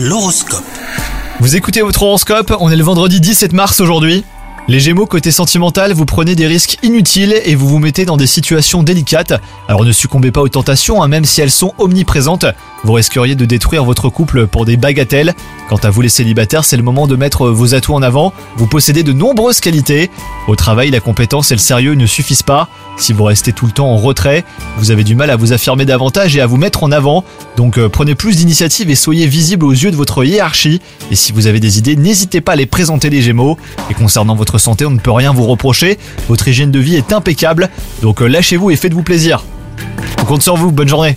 L'horoscope. Vous écoutez votre horoscope, on est le vendredi 17 mars aujourd'hui. Les Gémeaux, côté sentimental, vous prenez des risques inutiles et vous vous mettez dans des situations délicates. Alors ne succombez pas aux tentations, hein, même si elles sont omniprésentes. Vous risqueriez de détruire votre couple pour des bagatelles. Quant à vous les célibataires, c'est le moment de mettre vos atouts en avant. Vous possédez de nombreuses qualités. Au travail, la compétence et le sérieux ne suffisent pas. Si vous restez tout le temps en retrait, vous avez du mal à vous affirmer davantage et à vous mettre en avant. Donc euh, prenez plus d'initiative et soyez visible aux yeux de votre hiérarchie. Et si vous avez des idées, n'hésitez pas à les présenter les Gémeaux. Et concernant votre santé, on ne peut rien vous reprocher. Votre hygiène de vie est impeccable. Donc euh, lâchez-vous et faites-vous plaisir. On compte sur vous, bonne journée